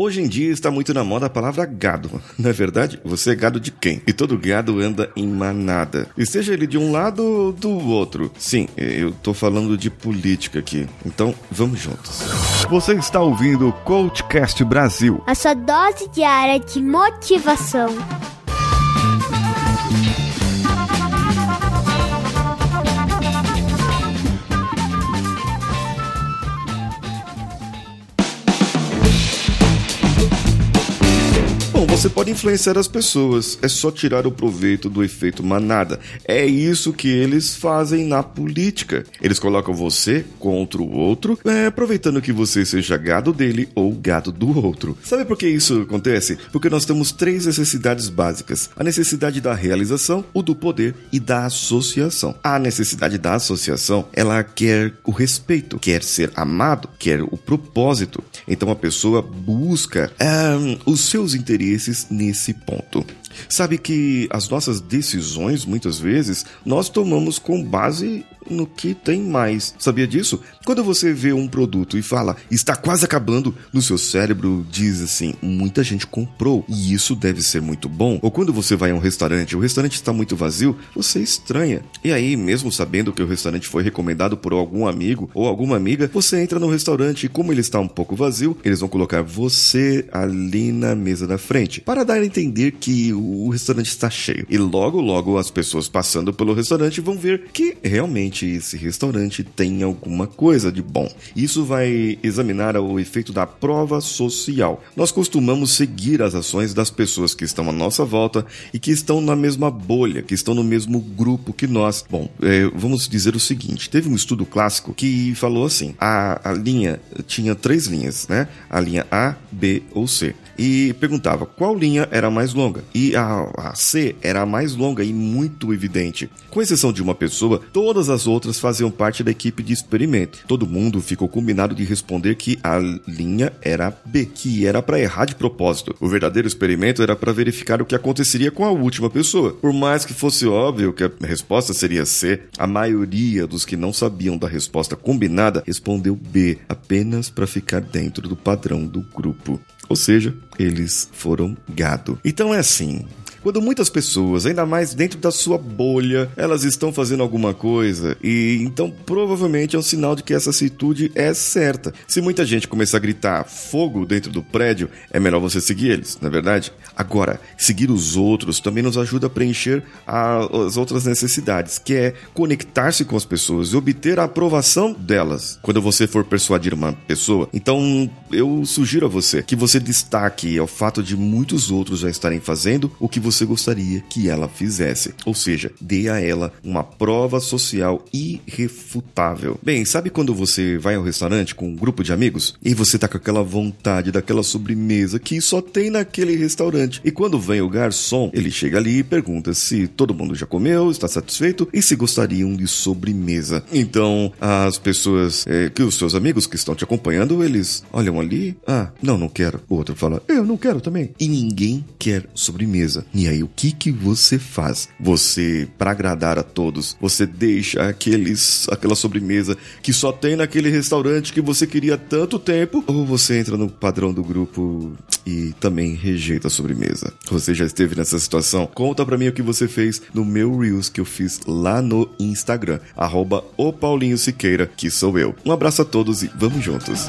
Hoje em dia está muito na moda a palavra gado. Não é verdade? Você é gado de quem? E todo gado anda em manada. E seja ele de um lado ou do outro. Sim, eu tô falando de política aqui. Então, vamos juntos. Você está ouvindo o Coachcast Brasil. A sua dose diária de motivação. Você pode influenciar as pessoas, é só tirar o proveito do efeito manada. É isso que eles fazem na política. Eles colocam você contra o outro, é, aproveitando que você seja gado dele ou gado do outro. Sabe por que isso acontece? Porque nós temos três necessidades básicas: a necessidade da realização, o do poder e da associação. A necessidade da associação, ela quer o respeito, quer ser amado, quer o propósito. Então a pessoa busca um, os seus interesses nesse ponto. Sabe que as nossas decisões, muitas vezes, nós tomamos com base no que tem mais. Sabia disso? Quando você vê um produto e fala está quase acabando, no seu cérebro diz assim: muita gente comprou e isso deve ser muito bom. Ou quando você vai a um restaurante, o restaurante está muito vazio, você estranha. E aí, mesmo sabendo que o restaurante foi recomendado por algum amigo ou alguma amiga, você entra no restaurante e como ele está um pouco vazio, eles vão colocar você ali na mesa da frente para dar a entender que o restaurante está cheio. E logo, logo as pessoas passando pelo restaurante vão ver que realmente realmente esse restaurante tem alguma coisa de bom. Isso vai examinar o efeito da prova social. Nós costumamos seguir as ações das pessoas que estão à nossa volta e que estão na mesma bolha, que estão no mesmo grupo que nós. Bom, é, vamos dizer o seguinte: teve um estudo clássico que falou assim: a, a linha tinha três linhas, né? A linha A, B ou C e perguntava qual linha era mais longa. E a, a, C era a mais longa e muito evidente. Com exceção de uma pessoa, todas as outras faziam parte da equipe de experimento. Todo mundo ficou combinado de responder que a linha era B, que era para errar de propósito. O verdadeiro experimento era para verificar o que aconteceria com a última pessoa. Por mais que fosse óbvio que a resposta seria C, a maioria dos que não sabiam da resposta combinada respondeu B, apenas para ficar dentro do padrão do grupo. Ou seja, eles foram gado. Então é assim: quando muitas pessoas, ainda mais dentro da sua bolha, elas estão fazendo alguma coisa e então provavelmente é um sinal de que essa atitude é certa. Se muita gente começar a gritar fogo dentro do prédio, é melhor você seguir eles, não é verdade? Agora, seguir os outros também nos ajuda a preencher as outras necessidades, que é conectar-se com as pessoas e obter a aprovação delas. Quando você for persuadir uma pessoa, então eu sugiro a você que você destaque o fato de muitos outros já estarem fazendo o que você gostaria que ela fizesse. Ou seja, dê a ela uma prova social irrefutável. Bem, sabe quando você vai ao restaurante com um grupo de amigos e você tá com aquela vontade daquela sobremesa que só tem naquele restaurante? E quando vem o garçom, ele chega ali e pergunta se todo mundo já comeu, está satisfeito e se gostariam de sobremesa. Então, as pessoas, é, que os seus amigos que estão te acompanhando, eles olham ali, ah, não, não quero. O outro fala, eu não quero também. E ninguém quer sobremesa. E aí, o que que você faz? Você, para agradar a todos, você deixa aqueles, aquela sobremesa que só tem naquele restaurante que você queria tanto tempo? Ou você entra no padrão do grupo e também rejeita a sobremesa? Você já esteve nessa situação? Conta pra mim o que você fez no meu Reels que eu fiz lá no Instagram, arroba o Paulinho Siqueira, que sou eu. Um abraço a todos e vamos juntos!